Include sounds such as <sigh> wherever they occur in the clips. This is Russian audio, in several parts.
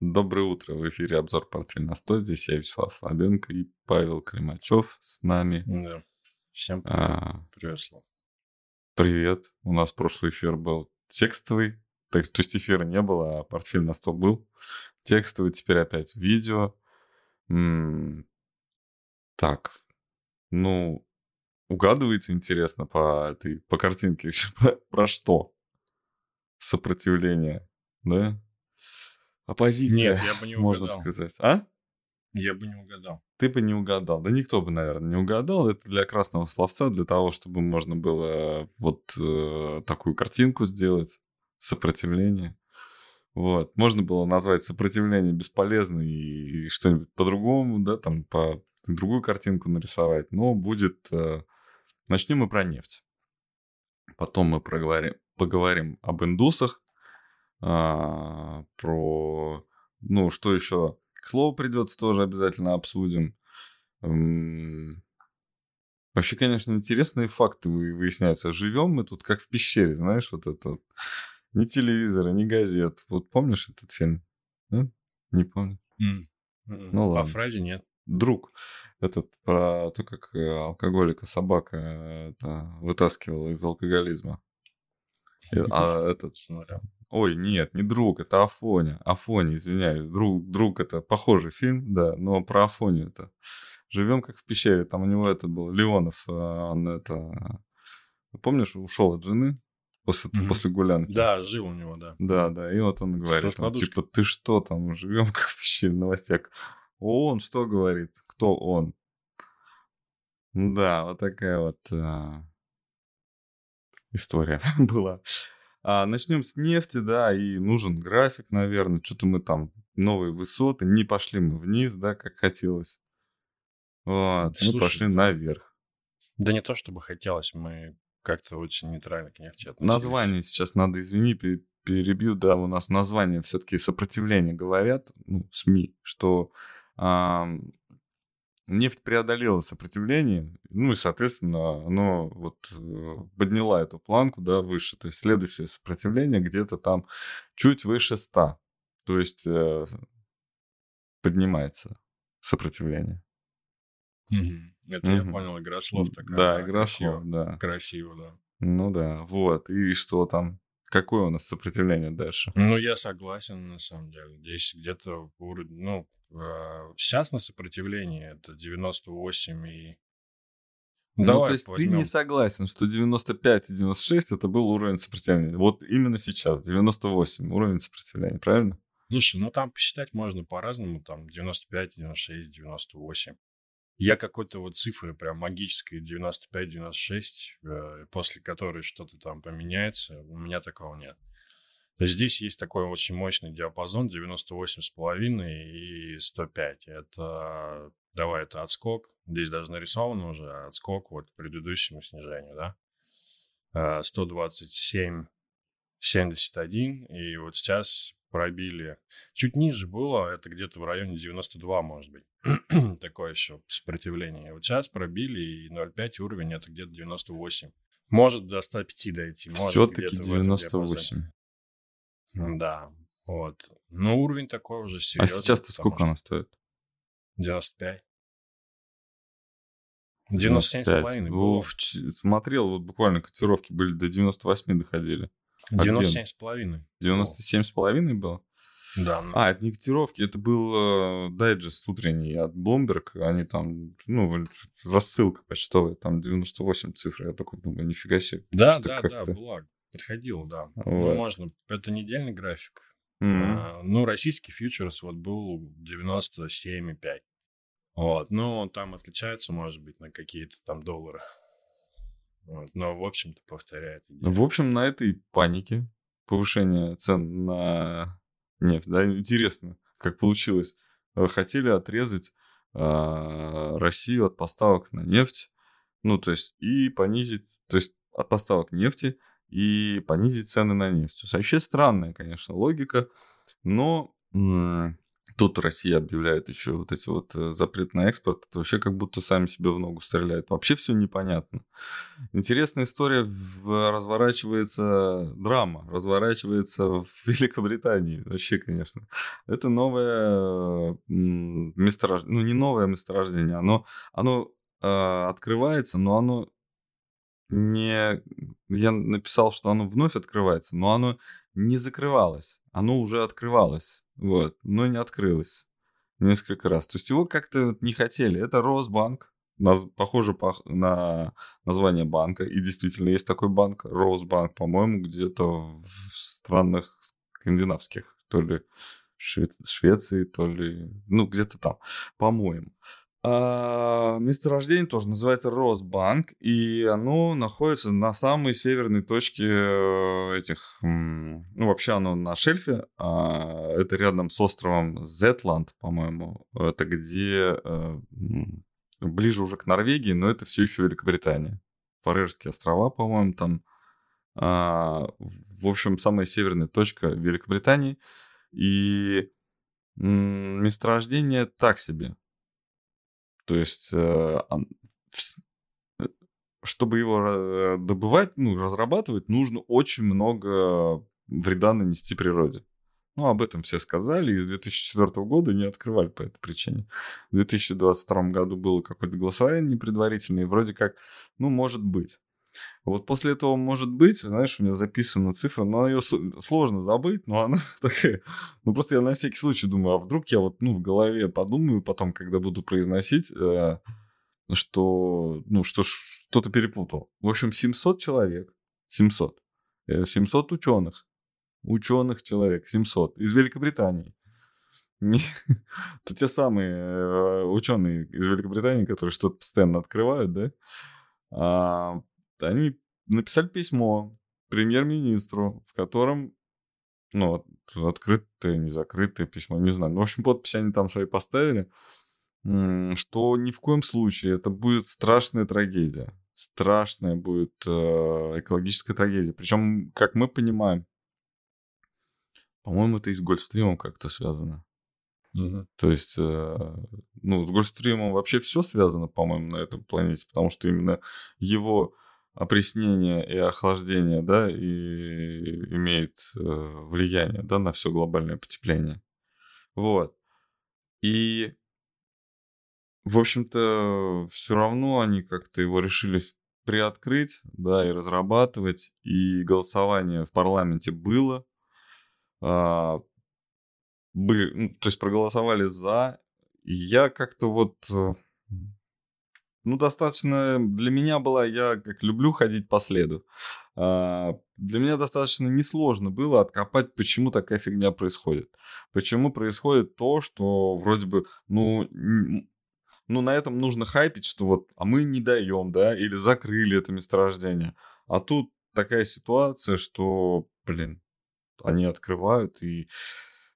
Доброе утро. В эфире обзор «Портфель на 100». Здесь я, Вячеслав Слабенко и Павел Климачев с нами. Да. Всем привет. А, привет, Слав. Привет. У нас прошлый эфир был текстовый. То, то есть эфира не было, а портфель на 100 был. Текстовый, теперь опять видео. М-м- так. Ну, угадывается интересно по этой по картинке <laughs> про что? Сопротивление, да? Оппозиция, Нет, я бы не угадал. можно сказать. А? Я бы не угадал. Ты бы не угадал. Да никто бы, наверное, не угадал. Это для красного словца, для того, чтобы можно было вот э, такую картинку сделать. Сопротивление. Вот. Можно было назвать сопротивление бесполезно и что-нибудь по-другому, да, там, по другую картинку нарисовать. Но будет... Э, начнем мы про нефть. Потом мы проговорим, поговорим об индусах, а, про, ну, что еще к слову придется, тоже обязательно обсудим. Вообще, конечно, интересные факты выясняются. Живем мы тут как в пещере, знаешь, вот это. Ни телевизора, ни газет. Вот помнишь этот фильм? Да? Не помню. Mm. Ну ладно. По фразе нет. Друг. Этот про то, как э, алкоголика собака э, это, вытаскивала из алкоголизма. <laughs> А этот... Смотрел. Ой, нет, не друг, это Афоня. Афоня, извиняюсь. Друг, друг это похожий фильм, да, но про Афонию это. Живем как в пещере, там у него это был Леонов, а, он это... Помнишь, ушел от жены после, mm-hmm. после гулянки? Да, жил у него, да. Да, да, и вот он говорит, там, типа, ты что там, живем <laughs> как в пещере, новостях. Он что говорит? Кто он? Да, вот такая вот а, история <laughs> была. А, начнем с нефти, да, и нужен график, наверное. Что-то мы там новые высоты, не пошли мы вниз, да, как хотелось. Вот, Слушай, мы пошли наверх. Да не то, чтобы хотелось, мы как-то очень нейтрально к нефти относились. Название сейчас надо, извини, перебью, да, у нас название все-таки сопротивление говорят, ну, СМИ, что нефть преодолела сопротивление, ну и, соответственно, оно вот э, подняла эту планку, да, выше. То есть следующее сопротивление где-то там чуть выше 100. То есть э, поднимается сопротивление. Угу. Это угу. я понял, игра слов такая. Да, да игра слов, да. Красиво, да. Ну да, вот. И что там? Какое у нас сопротивление дальше? Ну, я согласен, на самом деле. Здесь где-то, ну, Сейчас на сопротивлении это 98 и... Ну, Давай то есть возьмем. ты не согласен, что 95 и 96 это был уровень сопротивления. Вот именно сейчас, 98 уровень сопротивления, правильно? Слушай, ну там посчитать можно по-разному, там 95, 96, 98. Я какой-то вот цифры прям магической 95-96, э, после которой что-то там поменяется, у меня такого нет. Здесь есть такой очень мощный диапазон 98,5 и 105. Это, давай, это отскок. Здесь даже нарисовано уже отскок вот к предыдущему снижению, да. 127, 71, и вот сейчас пробили. Чуть ниже было, это где-то в районе 92, может быть. <clears throat> Такое еще сопротивление. Вот сейчас пробили, и 0,5 уровень, это где-то 98. Может до 105 дойти. Все-таки 98. Да, вот. Но уровень такой уже серьезный. А сейчас-то сколько она стоит? 95. 97,5 было. Смотрел, вот буквально котировки были до 98 доходили. 97,5. 97,5 было? Да. Ну... А, это не котировки, это был э, дайджест утренний от Bloomberg. Они там, ну, рассылка почтовая, там 98 цифр. Я такой думаю, нифига себе. Да, да, да, была. Подходил, да. Ну, вот. Ну, можно. Это недельный график. Mm-hmm. А, ну, российский фьючерс вот был 97,5. Вот. Ну, там отличается, может быть, на какие-то там доллары. Вот. Но, в общем-то, повторяет. Идею. В общем, на этой панике повышение цен на нефть, да, интересно, как получилось. Э, хотели отрезать э, Россию от поставок на нефть, ну, то есть, и понизить, то есть, от поставок нефти и понизить цены на нефть. Вообще странная, конечно, логика, но тут Россия объявляет еще вот эти вот э, запрет на экспорт, это вообще как будто сами себе в ногу стреляют. Вообще все непонятно. Интересная история в, разворачивается, драма разворачивается в <laughs> Великобритании. Вообще, конечно. Это новое месторождение, ну не новое месторождение, оно, оно э, открывается, но оно не... Я написал, что оно вновь открывается, но оно не закрывалось. Оно уже открывалось. Вот, но не открылось несколько раз. То есть его как-то не хотели. Это Росбанк, похоже на название банка. И действительно есть такой банк, Росбанк, по-моему, где-то в странах скандинавских, то ли Швеции, то ли, ну, где-то там, по-моему. А, месторождение тоже называется Росбанк, и оно находится на самой северной точке э, этих, ну вообще оно на шельфе, а это рядом с островом Зетланд, по-моему, это где э, ближе уже к Норвегии, но это все еще Великобритания. Фарерские острова, по-моему, там. А, в общем, самая северная точка Великобритании. И месторождение так себе. То есть, э, э, чтобы его э, добывать, ну, разрабатывать, нужно очень много вреда нанести природе. Ну, об этом все сказали, и с 2004 года не открывали по этой причине. В 2022 году было какое-то голосование непредварительное, и вроде как, ну, может быть. Вот после этого может быть, знаешь, у меня записана цифра, но ее сложно забыть, но она <laughs> такая. Ну просто я на всякий случай думаю, а вдруг я вот ну в голове подумаю потом, когда буду произносить, э, что ну что что-то перепутал. В общем, 700 человек, 700, 700 ученых, ученых человек, 700 из Великобритании. Это <laughs> те самые э, ученые из Великобритании, которые что-то постоянно открывают, да? Они написали письмо премьер-министру, в котором, ну, открытое, незакрытое письмо, не знаю. Ну, в общем, подписи они там свои поставили, что ни в коем случае это будет страшная трагедия. Страшная будет э, экологическая трагедия. Причем, как мы понимаем, по-моему, это и с Гольфстримом как-то связано. Угу. То есть, э, ну, с Гольфстримом вообще все связано, по-моему, на этом планете, потому что именно его опреснение и охлаждение, да, и имеет э, влияние, да, на все глобальное потепление. Вот. И, в общем-то, все равно они как-то его решили приоткрыть, да, и разрабатывать, и голосование в парламенте было, а, были, ну, то есть проголосовали за, и я как-то вот э, ну, достаточно для меня была, я как люблю ходить по следу, а, для меня достаточно несложно было откопать, почему такая фигня происходит. Почему происходит то, что вроде бы, ну, ну, на этом нужно хайпить, что вот, а мы не даем, да, или закрыли это месторождение. А тут такая ситуация, что, блин, они открывают и...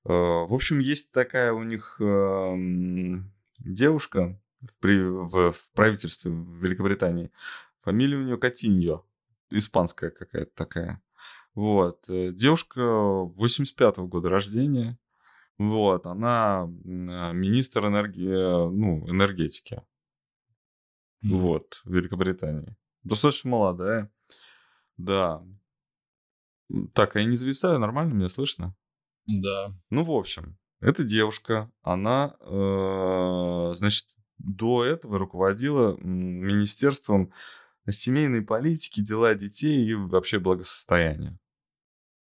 Э, в общем, есть такая у них э, девушка, в, при, в, в правительстве в Великобритании. Фамилия у нее Катиньо. Испанская какая-то такая. Вот. Э, девушка 85-го года рождения. Вот. Она а, министр энергии, ну, энергетики. Mm. Вот. В Великобритании. Достаточно молодая. Да. Так, а я не зависаю, нормально меня слышно? Да. Ну, в общем, эта девушка, она, э, значит, до этого руководила Министерством семейной политики, дела детей и вообще благосостояния.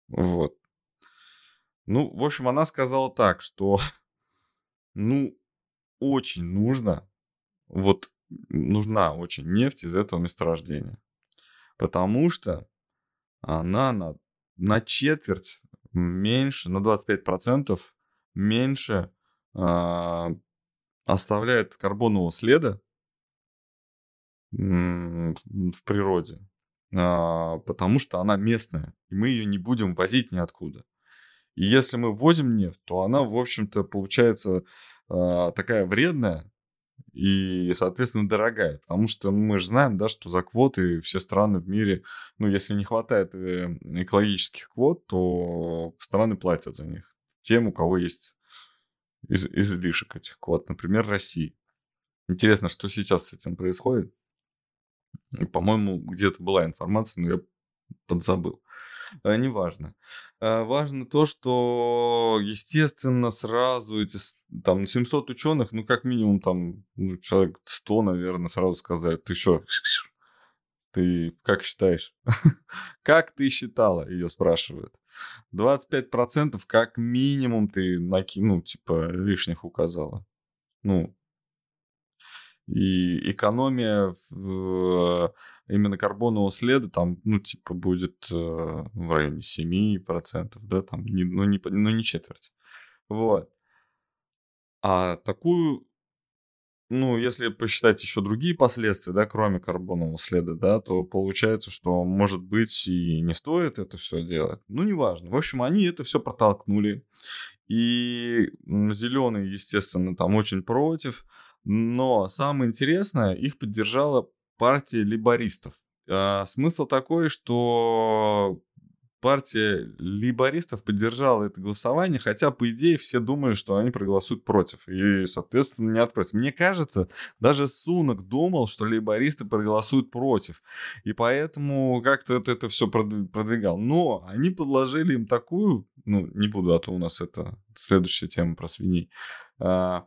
Вот. Ну, в общем, она сказала так, что, <laughs> ну, очень нужно, вот, нужна очень нефть из этого месторождения. Потому что она на, на четверть меньше, на 25% меньше а, оставляет карбонового следа в природе, а, потому что она местная, и мы ее не будем возить ниоткуда. И если мы возим нефть, то она, в общем-то, получается а, такая вредная и, соответственно, дорогая. Потому что мы же знаем, да, что за квоты все страны в мире, ну, если не хватает э, экологических квот, то страны платят за них. Тем, у кого есть из, излишек этих квот, например, России. Интересно, что сейчас с этим происходит. По-моему, где-то была информация, но я подзабыл. А, неважно. А, важно то, что, естественно, сразу эти там 700 ученых, ну, как минимум, там, ну, человек 100, наверное, сразу сказали, ты что, ты как считаешь? <laughs> как ты считала? Ее спрашивают. 25% как минимум ты, наки... ну, типа, лишних указала. Ну, и экономия в, именно карбонового следа там, ну, типа, будет э, в районе 7%, да, там, ну, не, ну, не четверть. Вот. А такую, ну, если посчитать еще другие последствия, да, кроме карбонового следа, да, то получается, что, может быть, и не стоит это все делать. Ну, неважно. В общем, они это все протолкнули. И зеленые, естественно, там очень против. Но самое интересное, их поддержала партия либористов. А, смысл такой, что партия либористов поддержала это голосование, хотя, по идее, все думали, что они проголосуют против. И, соответственно, не отпротив. Мне кажется, даже Сунок думал, что либористы проголосуют против. И поэтому как-то это, это все продвигал. Но они подложили им такую... Ну, не буду, а то у нас это следующая тема про свиней. А,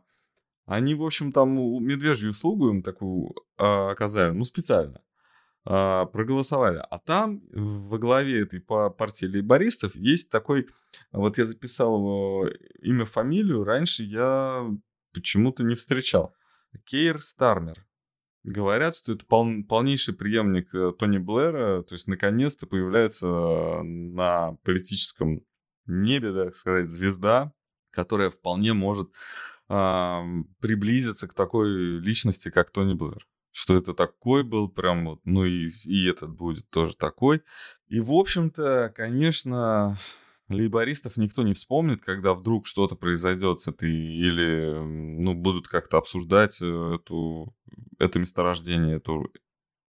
они, в общем, там медвежью услугу им такую а, оказали, ну, специально. А, проголосовали. А там во главе этой партии лейбористов есть такой, вот я записал его имя, фамилию, раньше я почему-то не встречал. Кейр Стармер. Говорят, что это пол, полнейший преемник э, Тони Блэра, то есть наконец-то появляется на политическом небе, так сказать, звезда, которая вполне может а, приблизиться к такой личности, как Тони Блэр. Что это такой был, прям вот, ну и, и этот будет тоже такой. И, в общем-то, конечно, лейбористов никто не вспомнит, когда вдруг что-то произойдет с этой, или, ну, будут как-то обсуждать э, эту, это месторождение, эту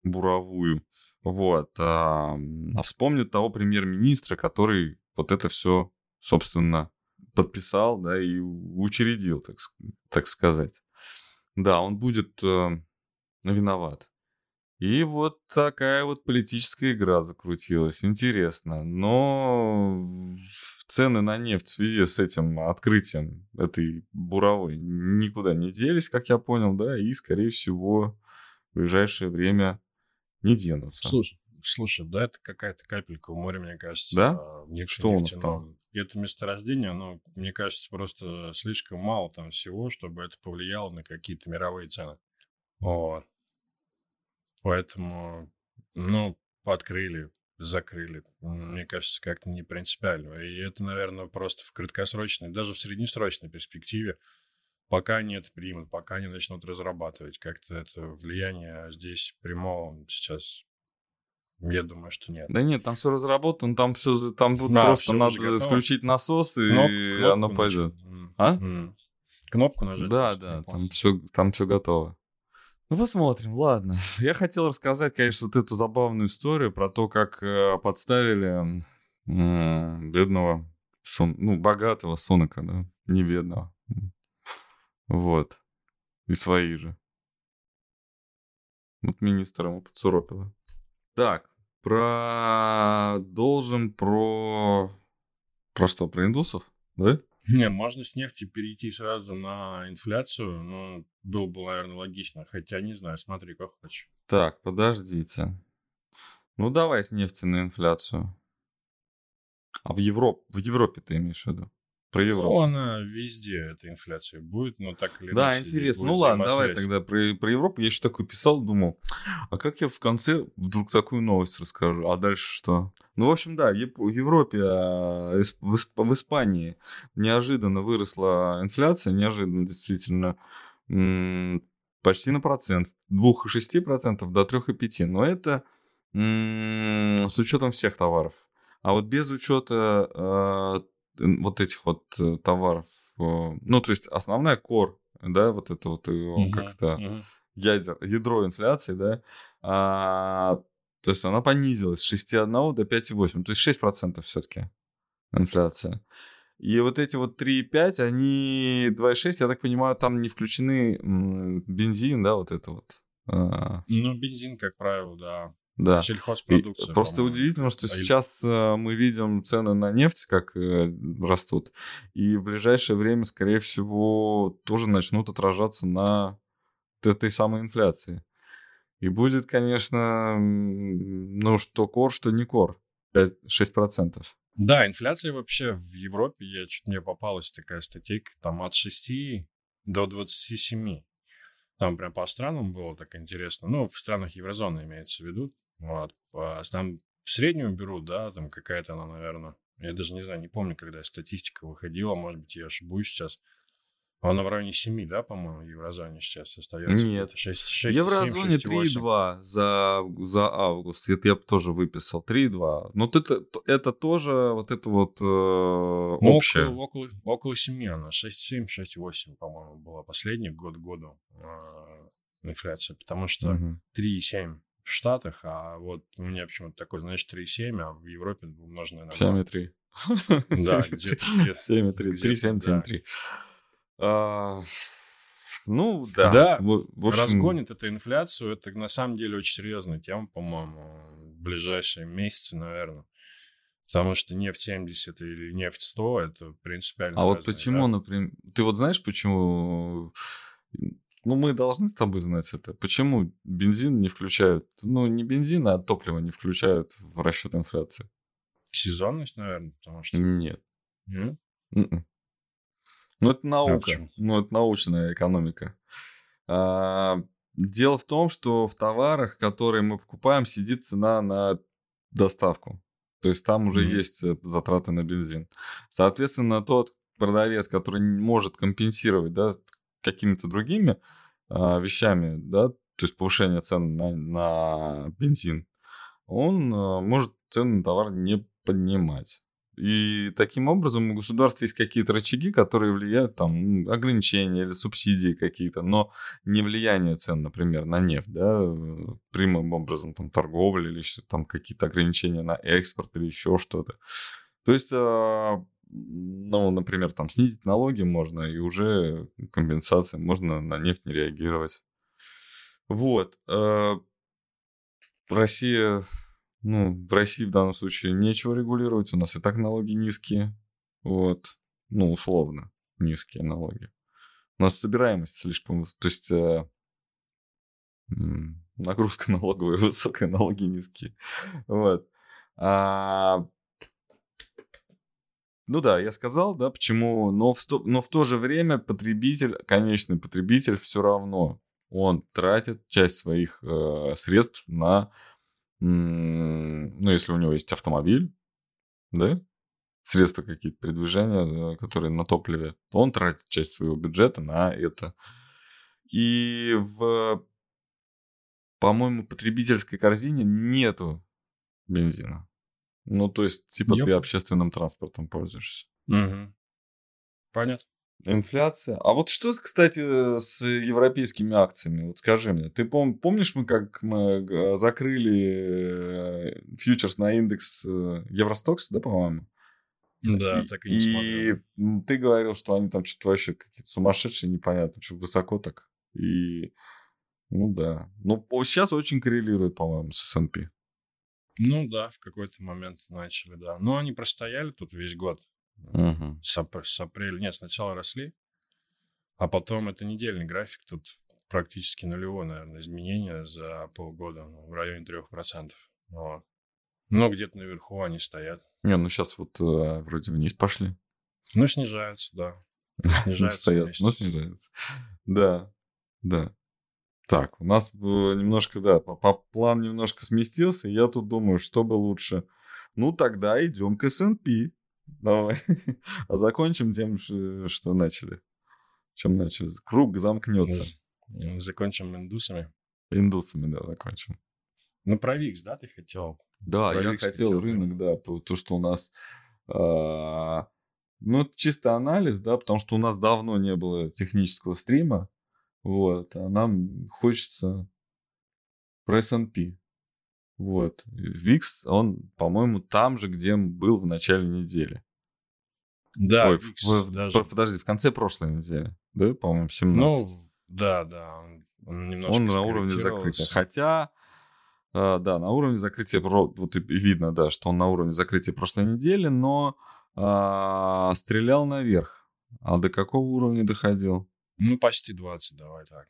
буровую. Вот. А, а вспомнит того премьер-министра, который вот это все, собственно, подписал, да, и учредил, так, так сказать. Да, он будет э, виноват. И вот такая вот политическая игра закрутилась. Интересно. Но цены на нефть в связи с этим открытием этой буровой никуда не делись, как я понял, да, и, скорее всего, в ближайшее время не денутся. Слушай, слушай, да, это какая-то капелька в море, мне кажется. Да? Что у нас там? это месторождение, оно, мне кажется, просто слишком мало там всего, чтобы это повлияло на какие-то мировые цены. Вот. Поэтому, ну, открыли, закрыли. Мне кажется, как-то не принципиально. И это, наверное, просто в краткосрочной, даже в среднесрочной перспективе, пока они это примут, пока они начнут разрабатывать, как-то это влияние здесь прямого сейчас я думаю, что нет. Да нет, там все разработано, там все, там да, просто надо включить насос и Кноп, оно пойдет. А? Кнопку нажать. Да, да, там все, там все готово. Ну, посмотрим, ладно. <laughs> Я хотел рассказать, конечно, вот эту забавную историю про то, как э, подставили э, бедного, сон, ну, богатого Сонака, да, не бедного. Вот. И свои же. Вот министр ему подсуропило. Так, Продолжим про... Про что? Про индусов? Да? Не, можно с нефти перейти сразу на инфляцию, но было бы, наверное, логично. Хотя, не знаю, смотри, как хочешь. Так, подождите. Ну, давай с нефти на инфляцию. А в, Европ... в Европе ты имеешь в виду? Про Европу. Ну, она везде, эта инфляция будет, но так или иначе. Да, интересно. Ну ладно, давай тогда про, про Европу. Я еще такой писал, думал, а как я в конце вдруг такую новость расскажу? А дальше что? Ну, в общем, да, в Европе, а, в Испании неожиданно выросла инфляция, неожиданно действительно почти на процент. 2,6% до 3,5%. Но это с учетом всех товаров. А вот без учета а, вот этих вот э, товаров, э, ну, то есть основная кор, да, вот это вот uh-huh, как-то uh-huh. ядер, ядро инфляции, да, а, то есть она понизилась с 6,1 до 5,8, то есть 6% все-таки инфляция. И вот эти вот 3,5, они 2,6, я так понимаю, там не включены бензин, да, вот это вот. А. Ну, бензин, как правило, да. Да. Сельхозпродукция. просто удивительно, что а сейчас э, мы видим цены на нефть, как э, растут. И в ближайшее время, скорее всего, тоже начнут отражаться на этой самой инфляции. И будет, конечно, ну, что кор, что не кор. 5-6%. Да, инфляция вообще в Европе, я чуть мне попалась такая статейка, там от 6 до 27. Там прям по странам было так интересно. Ну, в странах еврозоны имеется в виду. Вот. Там среднюю берут, да, там какая-то она, наверное, я даже не знаю, не помню, когда статистика выходила, может быть, я ошибусь сейчас. Она в районе 7, да, по-моему, в еврозоне сейчас остается? Нет. 6, 6, в еврозоне 3,2 за, за август. Это я бы тоже выписал. 3,2. Но это, это тоже вот это вот э, ну, общее. Около, около, около 7 она. 6,7, 6,8, по-моему, была последний год году э, инфляция. Потому что угу. 3,7 в Штатах, а вот у меня почему-то такой, знаешь, 3,7, а в Европе умноженное на 7,3. Да, <laughs> где-то. 7,3. 3,7, 7,3. А, ну, да. Да, в, в общем... разгонит эту инфляцию. Это на самом деле очень серьезная тема, по-моему, в ближайшие месяцы, наверное. Потому что нефть 70 или нефть 100 это принципиально. А вот почему, да? например, ты вот знаешь, почему ну, мы должны с тобой знать это. Почему бензин не включают? Ну, не бензин, а топливо не включают в расчет инфляции. Сезонность, наверное, потому что... Нет. Mm-mm. Ну, это наука. А ну, это научная экономика. А, дело в том, что в товарах, которые мы покупаем, сидит цена на доставку. То есть там уже mm-hmm. есть э, затраты на бензин. Соответственно, тот продавец, который может компенсировать да, какими-то другими а, вещами, да, то есть повышение цен на, на бензин, он а, может цены на товар не поднимать. И таким образом у государства есть какие-то рычаги, которые влияют, там, ограничения или субсидии какие-то, но не влияние цен, например, на нефть, да, прямым образом, там, торговля или еще там какие-то ограничения на экспорт или еще что-то. То есть, а, ну, например, там, снизить налоги можно, и уже компенсация, можно на нефть не реагировать. Вот. А, Россия ну, в России в данном случае нечего регулировать, у нас и так налоги низкие, вот, ну, условно, низкие налоги. У нас собираемость слишком, то есть э, нагрузка <laughs> налоговая высокая, налоги низкие, вот. А, ну да, я сказал, да, почему, но в, но в то же время потребитель, конечный потребитель все равно, он тратит часть своих э, средств на ну, если у него есть автомобиль, да, средства какие-то передвижения, которые на топливе, то он тратит часть своего бюджета на это. И в, по-моему, потребительской корзине нету бензина. Ну, то есть, типа, Ёп. ты общественным транспортом пользуешься. Угу. Понятно. Инфляция. А вот что, кстати, с европейскими акциями? Вот скажи мне, ты пом- помнишь, мы как мы э, закрыли э, фьючерс на индекс э, Евростокс, да, по-моему? Да, и, так и не И смотрел. ты говорил, что они там что-то вообще какие-то сумасшедшие, непонятно, что высоко так. И, ну да. Ну, сейчас очень коррелирует, по-моему, с S&P. Ну да, в какой-то момент начали, да. Но они простояли тут весь год. Угу. С, ап- с апреля. Нет, сначала росли, а потом это недельный график. Тут практически нулевое, наверное, изменение за полгода ну, в районе 3%. Вот. Но где-то наверху они стоят. Не, ну сейчас вот э, вроде вниз пошли. Ну, снижаются, да. <laughs> Снижаются. Стоят, но снижаются. Да, да. Так, у нас немножко, да, план немножко сместился, и я тут думаю, что бы лучше. Ну, тогда идем к S&P. Давай. <laughs> А закончим тем, что начали. Чем начали? Круг замкнется. Закончим индусами. Индусами, да, закончим. Ну, про ВИКС, да, ты хотел? Да, про я хотел, хотел рынок, да, то, что у нас... А, ну, чисто анализ, да, потому что у нас давно не было технического стрима. Вот, а нам хочется про S&P. Вот. Викс, он, по-моему, там же, где был в начале недели. Да, Ой, Викс в- даже... подожди, в конце прошлой недели, да, по-моему, 17. Ну, да, да, он, он немножко Он на уровне закрытия. Хотя, э, да, на уровне закрытия, вот и видно, да, что он на уровне закрытия прошлой недели, но а, стрелял наверх. А до какого уровня доходил? Ну, почти 20, давай так.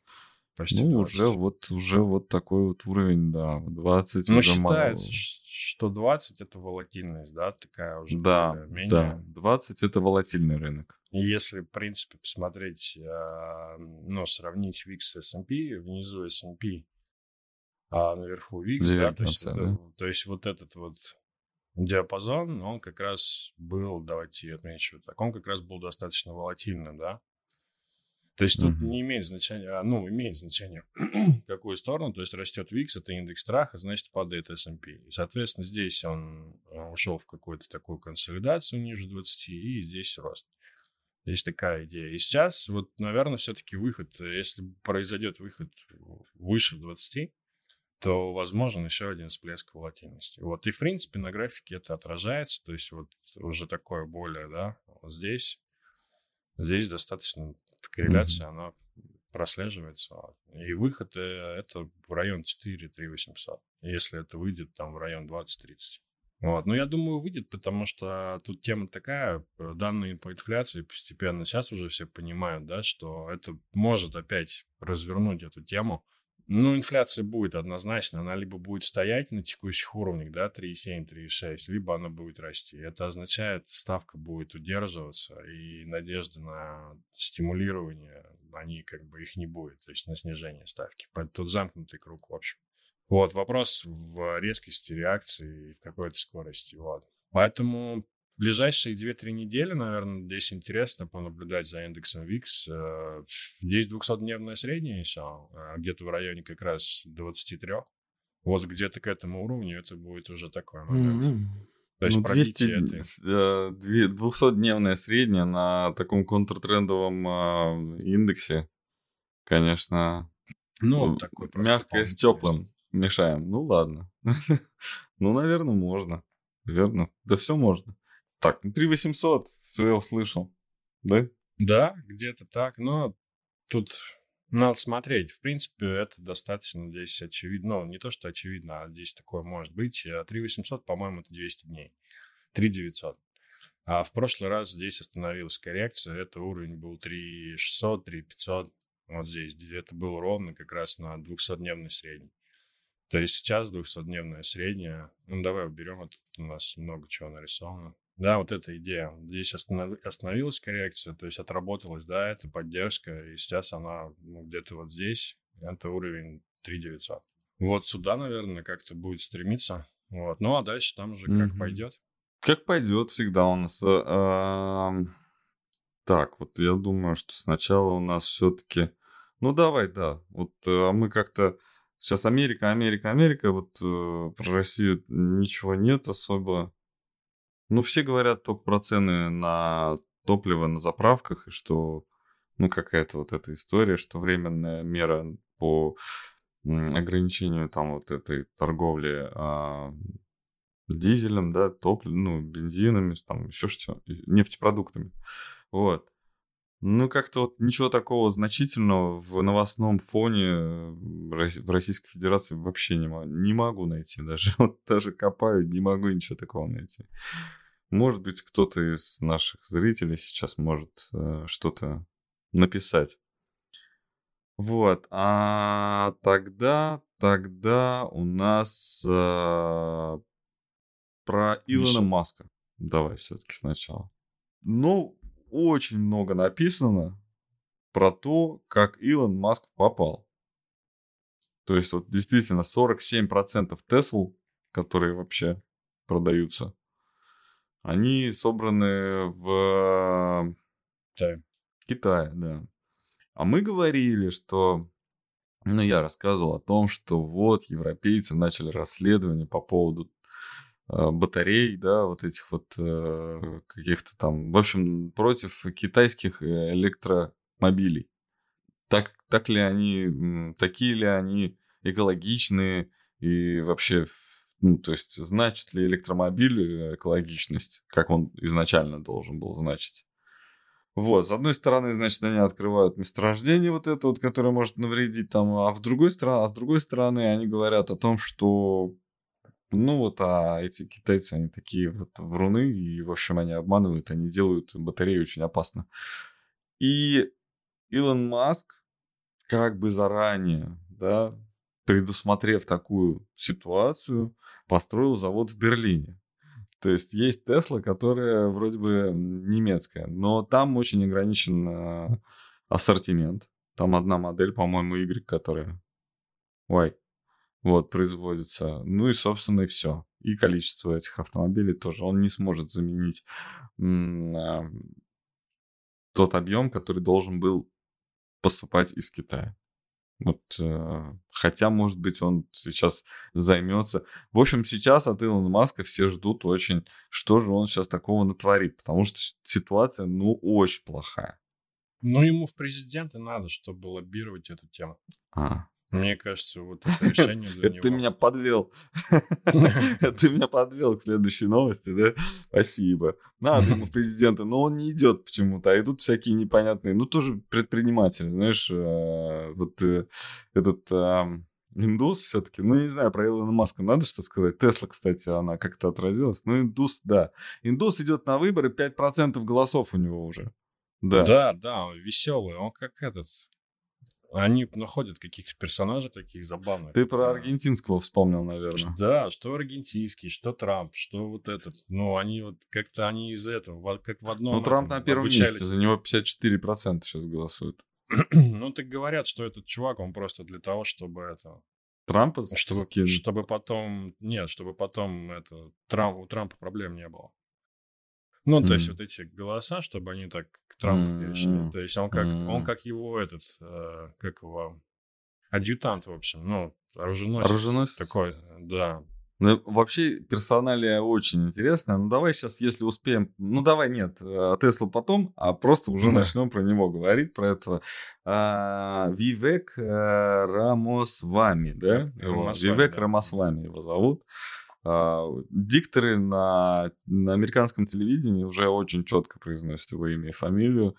Почти ну, 20. уже вот, уже вот такой вот уровень, да, 20 Ну, уже мало. считается, ш- что 20 это волатильность, да, такая уже Да, более-менее. да, 20 это волатильный рынок. И если, в принципе, посмотреть, а, ну, сравнить VIX с S&P, внизу S&P, а наверху VIX, да, то есть, это- то есть вот этот вот диапазон, он как раз был, давайте отмечу так, он как раз был достаточно волатильным, да. То есть тут не имеет значения, а, ну, имеет значение, <clears throat> какую сторону, то есть растет VIX, это индекс страха, значит, падает S&P. И, соответственно, здесь он а, ушел в какую-то такую консолидацию ниже 20, и здесь рост. Есть такая идея. И сейчас, вот, наверное, все-таки выход, если произойдет выход выше 20, то возможен еще один всплеск волатильности. Вот. И, в принципе, на графике это отражается. То есть вот уже такое более, да, вот здесь, здесь достаточно корреляция, она прослеживается. И выход э, это в район 4 3 800. Если это выйдет там в район 20-30. Вот. Ну, я думаю, выйдет, потому что тут тема такая, э, данные по инфляции постепенно, сейчас уже все понимают, да, что это может опять развернуть эту тему. Ну, инфляция будет однозначно, она либо будет стоять на текущих уровнях, да, 3,7, 3,6, либо она будет расти. Это означает, ставка будет удерживаться, и надежды на стимулирование, они как бы их не будет, то есть на снижение ставки. Тут замкнутый круг, в общем. Вот, вопрос в резкости реакции и в какой-то скорости, вот. Поэтому ближайшие 2-3 недели, наверное, здесь интересно понаблюдать за индексом VIX. Э, Здесь 200-дневная средняя еще, э, где-то в районе как раз 23. Вот где-то к этому уровню это будет уже такой момент. Мгм. То есть ну, 200, пробитие этой... с- э, две- 200-дневная средняя на таком контртрендовом а, индексе, конечно, Ну, ну, такой мягкое с теплым мешаем. Ну ладно. <laughs> Ну, наверное, можно. Верно. Да все можно. Так, ну 3800, все я услышал. Да? Да, где-то так, но тут надо смотреть. В принципе, это достаточно здесь очевидно. Ну, не то, что очевидно, а здесь такое может быть. А 3800, по-моему, это 200 дней. 3900. А в прошлый раз здесь остановилась коррекция. Это уровень был 3600, 3500. Вот здесь. Это было ровно как раз на 200-дневной средней. То есть сейчас 200-дневная средняя. Ну, давай уберем. Это у нас много чего нарисовано. Да, вот эта идея. Здесь останов- остановилась коррекция, то есть отработалась, да, это поддержка, и сейчас она ну, где-то вот здесь, это уровень 3900. Вот сюда, наверное, как-то будет стремиться. Вот. Ну, а дальше там уже как пойдет. Как пойдет всегда у нас. ам, Так, вот я думаю, что сначала у нас все-таки... Ну, давай, да. Вот э, мы как-то... Сейчас Америка, Америка, Америка. Вот э, про Россию ничего нет особо. Ну, все говорят только про цены на топливо на заправках, и что, ну, какая-то вот эта история, что временная мера по ограничению там вот этой торговли а, дизелем, да, топливом, ну, бензинами, там еще что, нефтепродуктами. Вот. Ну, как-то вот ничего такого значительного в новостном фоне в Российской Федерации вообще не, мо- не могу найти даже. <laughs> Вот даже копаю, не могу ничего такого найти. Может быть, кто-то из наших зрителей сейчас может э, что-то написать. Вот. А тогда, тогда у нас э, про Илона Весело. Маска. Давай все-таки сначала. Ну, очень много написано про то, как Илон Маск попал. То есть вот действительно 47% Тесл, которые вообще продаются, они собраны в Да. Китае, да. А мы говорили, что... Ну, я рассказывал о том, что вот европейцы начали расследование по поводу э, батарей, да, вот этих вот э, каких-то там... В общем, против китайских э, электромобилей. Так, так ли они, такие ли они экологичные и вообще, ну, то есть, значит ли электромобиль экологичность, как он изначально должен был значить. Вот, с одной стороны, значит, они открывают месторождение вот это вот, которое может навредить там, а в другой стороне, а с другой стороны, они говорят о том, что ну вот, а эти китайцы, они такие вот вруны, и, в общем, они обманывают, они делают батареи очень опасно. И Илон Маск как бы заранее, да, предусмотрев такую ситуацию, построил завод в Берлине. То есть есть Тесла, которая вроде бы немецкая, но там очень ограничен э, ассортимент. Там одна модель, по-моему, Y, которая... Ой, вот, производится. Ну и, собственно, и все. И количество этих автомобилей тоже. Он не сможет заменить м- тот объем, который должен был поступать из Китая. Вот, э, хотя, может быть, он сейчас займется. В общем, сейчас от Илона Маска все ждут очень, что же он сейчас такого натворит, потому что ситуация, ну, очень плохая. Ну, ему в президенты надо, чтобы лоббировать эту тему. А, мне кажется, вот это решение <laughs> для него... Ты меня подвел. <laughs> Ты меня подвел к следующей новости, да? Спасибо. Надо ему <laughs> президента, но он не идет почему-то. А идут всякие непонятные, ну, тоже предприниматели, знаешь, э, вот э, этот индус все-таки, ну, не знаю, про Илона Маска надо что сказать. Тесла, кстати, она как-то отразилась. Ну, индус, да. Индус идет на выборы, 5% голосов у него уже. Да. Да, да, веселый. Он как этот, они находят каких-то персонажей таких забавных. Ты про аргентинского вспомнил, наверное. Да, что аргентинский, что Трамп, что вот этот. Ну, они вот как-то они из этого, как в одном... Ну, Трамп на первом обучались. месте, за него 54% сейчас голосуют. <clears throat> ну, так говорят, что этот чувак, он просто для того, чтобы это... Трампа чтобы, чтобы потом... Нет, чтобы потом это... Трамп, у Трампа проблем не было. Ну, mm. то есть вот эти голоса, чтобы они так к Трампу перешли. То есть он как, mm. он как его этот, э, как его, адъютант, в общем, ну, оруженосец. Оруженосец? Такой, да. Ну, вообще, персоналия очень интересная. Ну, давай сейчас, если успеем... Ну, давай, нет, э, Теслу потом, а просто уже mm. начнем про него говорить, про этого. А, Вивек э, Рамосвами, да? Рамосвами, Вивек да. Рамосвами его зовут. А, дикторы на, на американском телевидении уже очень четко произносят его имя и фамилию.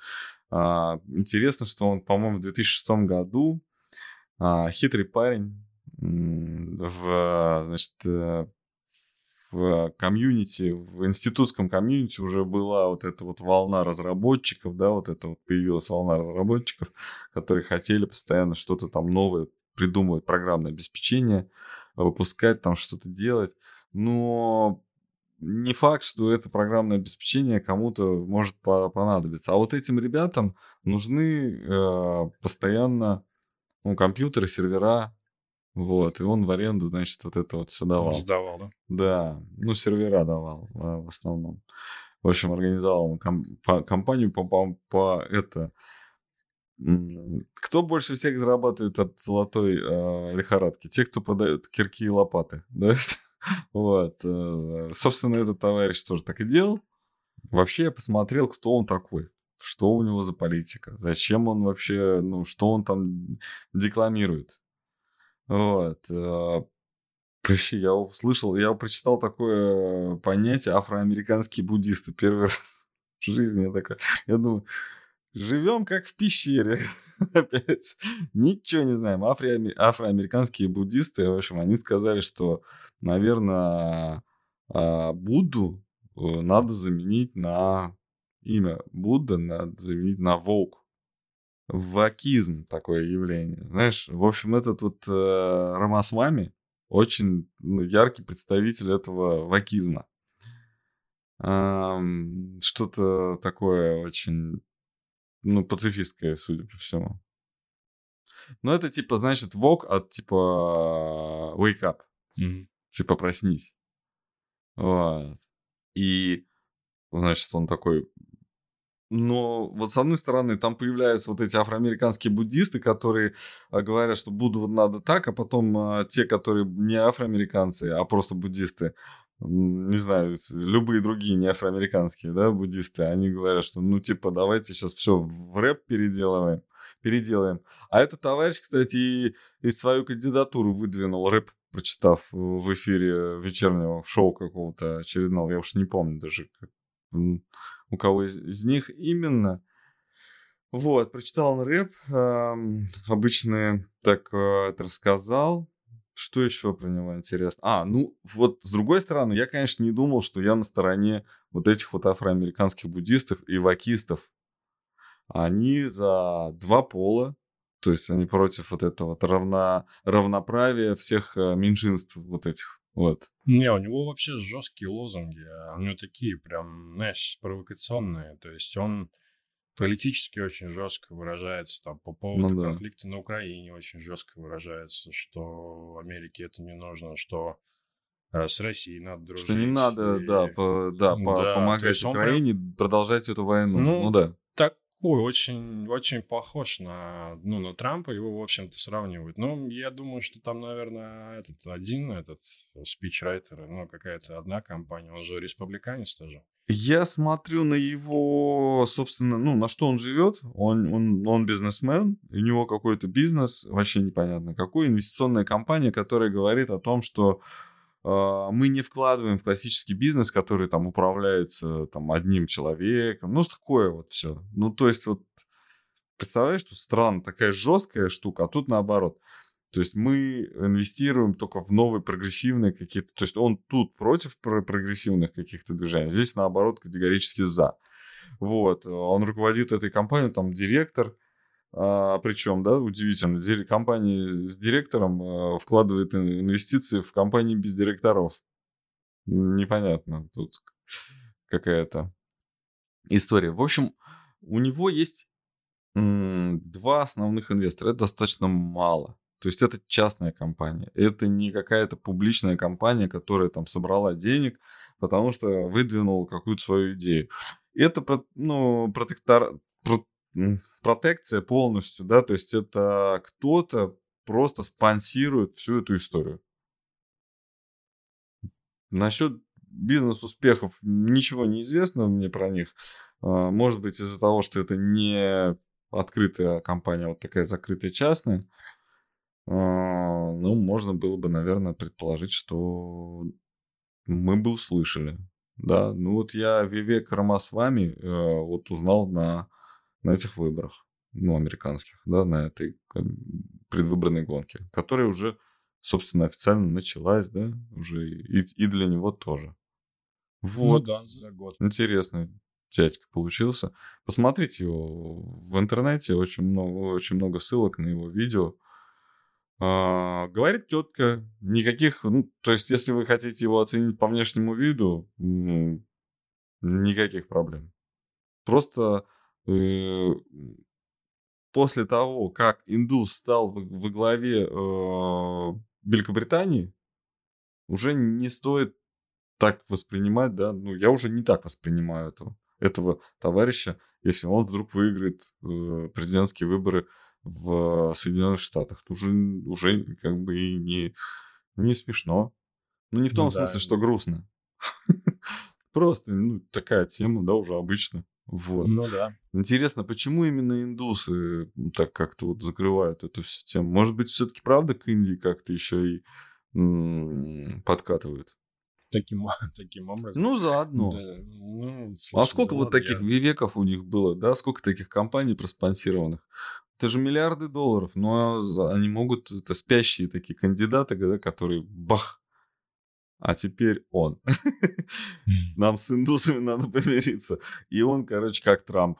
А, интересно, что он, по-моему, в 2006 году а, хитрый парень в, значит, э, в комьюнити, в институтском комьюнити уже была вот эта вот волна разработчиков, да, вот это вот появилась волна разработчиков, которые хотели постоянно что-то там новое придумывать, программное обеспечение, выпускать, там что-то делать. Но не факт, что это программное обеспечение кому-то может понадобиться. А вот этим ребятам нужны э, постоянно ну, компьютеры, сервера. Вот, и он в аренду, значит, вот это вот все давал. Сдавал, да? Да, ну, сервера давал а, в основном. В общем, организовал ком- по- компанию по, по, по это... Кто больше всех зарабатывает от золотой э, лихорадки? Те, кто подает кирки и лопаты, <laughs> да? Вот. Э, собственно, этот товарищ тоже так и делал. Вообще я посмотрел, кто он такой. Что у него за политика? Зачем он вообще, ну, что он там декламирует? Вот. Э, вообще, я услышал, я прочитал такое понятие афроамериканские буддисты первый <laughs> раз в жизни. Я такой, я думаю, живем как в пещере. <laughs> Опять. Ничего не знаем. Афри- афроамериканские буддисты, в общем, они сказали, что наверное, а, Будду э, надо заменить на имя Будда, надо заменить на волк. Вакизм такое явление. Знаешь, в общем, этот вот э, Рамасвами очень ну, яркий представитель этого вакизма. Что-то такое очень, ну, пацифистское, судя по всему. Но это типа, значит, вок от типа wake up. Mm-hmm типа, проснись. Вот. И, значит, он такой... Но вот с одной стороны, там появляются вот эти афроамериканские буддисты, которые а, говорят, что Будду надо так, а потом а, те, которые не афроамериканцы, а просто буддисты, не знаю, любые другие не афроамериканские, да, буддисты, они говорят, что ну типа давайте сейчас все в рэп переделываем, переделаем. А этот товарищ, кстати, и, и свою кандидатуру выдвинул рэп прочитав в эфире вечернего шоу какого-то очередного, я уж не помню даже, как, у кого из, из них именно. Вот, прочитал он рэп, э, обычно так э, это рассказал. Что еще про него интересно? А, ну вот с другой стороны, я, конечно, не думал, что я на стороне вот этих вот афроамериканских буддистов и вакистов. Они за два пола, то есть они против вот этого вот равно, равноправия всех э, меньшинств вот этих. Вот. Не, у него вообще жесткие лозунги. А у него такие прям, знаешь, провокационные. То есть он политически очень жестко выражается там по поводу ну, да. конфликта на Украине очень жестко выражается, что Америке это не нужно, что э, с Россией надо дружить. Что не надо, и... да, по, да, да, помогать Украине прям... продолжать эту войну. Ну, ну да. Ой, очень, очень похож на, ну, на Трампа, его, в общем-то, сравнивают. Ну, я думаю, что там, наверное, этот один, этот спичрайтер, ну, какая-то одна компания, он же республиканец тоже. Я смотрю на его, собственно, ну, на что он живет. Он, он, он бизнесмен, у него какой-то бизнес, вообще непонятно какой, инвестиционная компания, которая говорит о том, что мы не вкладываем в классический бизнес, который там управляется там одним человеком. Ну, такое вот все. Ну, то есть вот представляешь, что странно, такая жесткая штука, а тут наоборот. То есть мы инвестируем только в новые прогрессивные какие-то... То есть он тут против прогрессивных каких-то движений, здесь наоборот категорически за. Вот. Он руководит этой компанией, там директор, а, причем, да, удивительно, компания с директором а, вкладывает инвестиции в компании без директоров. Непонятно тут какая-то история. В общем, у него есть два основных инвестора. Это достаточно мало. То есть это частная компания. Это не какая-то публичная компания, которая там собрала денег, потому что выдвинула какую-то свою идею. Это ну, протектор, протекция полностью, да, то есть это кто-то просто спонсирует всю эту историю. Насчет бизнес-успехов ничего не известно мне про них. А, может быть, из-за того, что это не открытая компания, а вот такая закрытая частная. А, ну, можно было бы, наверное, предположить, что мы бы услышали. Да, ну вот я Вивек Рамасвами э, вот узнал на на этих выборах, ну, американских, да, на этой предвыборной гонке, которая уже, собственно, официально началась, да, уже и, и для него тоже. Ну вот. Ну да, за год. Интересный дядька получился. Посмотрите его в интернете, очень много, очень много ссылок на его видео. А, говорит четко, никаких, ну, то есть, если вы хотите его оценить по внешнему виду, ну, никаких проблем. Просто после того, как индус стал во главе э, Великобритании, уже не стоит так воспринимать, да, ну, я уже не так воспринимаю этого, этого товарища, если он вдруг выиграет э, президентские выборы в Соединенных Штатах. Это уже, уже как бы и не, не смешно. Ну, не в том ну, смысле, да. что грустно. <laughs> Просто, ну, такая тема, да, уже обычно. Вот. Ну да. Интересно, почему именно индусы так как-то вот закрывают эту всю тему? Может быть, все-таки правда к Индии как-то еще и м- подкатывают? Таким, <laughs> таким образом. Ну, заодно. Да, ну, слушай, а сколько ну, вот таких я... вивеков у них было, да? Сколько таких компаний проспонсированных? Это же миллиарды долларов, но они могут, это спящие такие кандидаты, да, которые бах, а теперь он. <laughs> Нам с индусами надо помириться. И он, короче, как Трамп.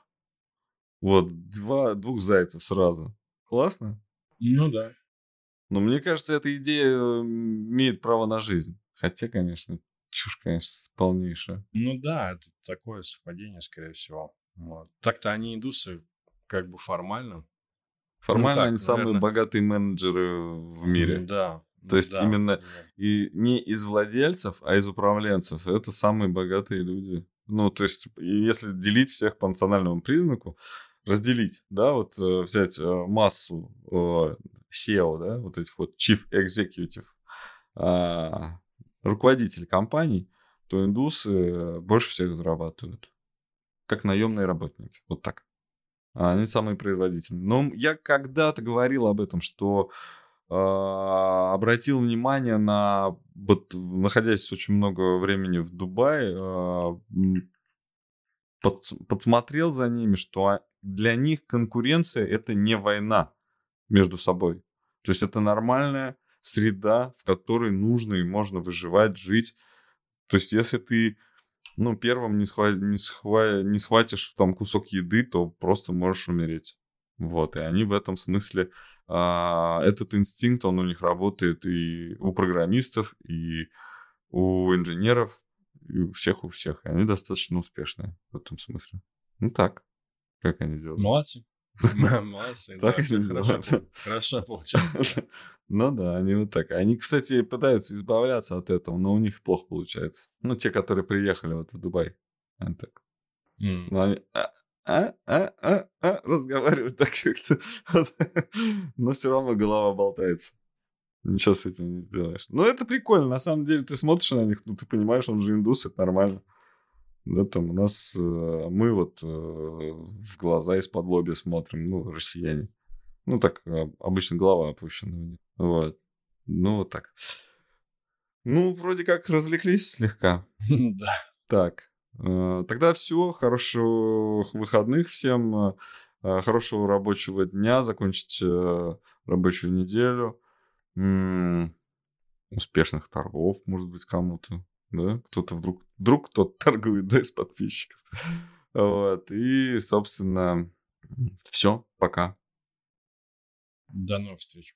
Вот, два, двух зайцев сразу. Классно? Ну да. Но мне кажется, эта идея имеет право на жизнь. Хотя, конечно, чушь, конечно, полнейшая. Ну да, это такое совпадение, скорее всего. Вот. Так-то они индусы как бы формально. Формально ну, как, они наверное... самые богатые менеджеры в мире. Да, то есть да, именно да. и не из владельцев, а из управленцев. Это самые богатые люди. Ну, то есть, если делить всех по национальному признаку, разделить, да, вот э, взять э, массу э, SEO, да, вот этих вот Chief Executive, а, руководителей компаний, то индусы больше всех зарабатывают. Как наемные работники. Вот так. А они самые производительные. Но я когда-то говорил об этом, что обратил внимание на, находясь очень много времени в Дубае, а, под, подсмотрел за ними, что для них конкуренция это не война между собой. То есть это нормальная среда, в которой нужно и можно выживать, жить. То есть если ты ну, первым не, схва... не, схва... не схватишь там кусок еды, то просто можешь умереть. Вот, и они в этом смысле, а, этот инстинкт, он у них работает и у программистов, и у инженеров, и у всех, у всех. И они достаточно успешные в этом смысле. Ну так, как они делают. Молодцы. <laughs> Молодцы, так да, хорошо получается. <laughs> Ну да, они вот так. Они, кстати, пытаются избавляться от этого, но у них плохо получается. Ну, те, которые приехали вот в Дубай. Они так. Mm. Они а, а, а, а, разговаривают так как-то. <laughs> но все равно голова болтается. Ничего с этим не сделаешь. Но это прикольно. На самом деле, ты смотришь на них, ну, ты понимаешь, он же индус, это нормально. Да, там у нас, э, мы вот э, в глаза из-под лоби смотрим, ну, россияне. Ну, так, а, обычно голова опущена. Вот. Ну, вот так. Ну, вроде как развлеклись слегка. <laughs> Да. Так. Э, тогда все. Хороших выходных всем. Э, э, хорошего рабочего дня. Закончить рабочую неделю. Успешных торгов, может быть, кому-то. Да? Кто-то вдруг... Вдруг кто-то <laughs> торгует, да, из подписчиков. Вот. И, собственно, все. Пока. До новых встреч.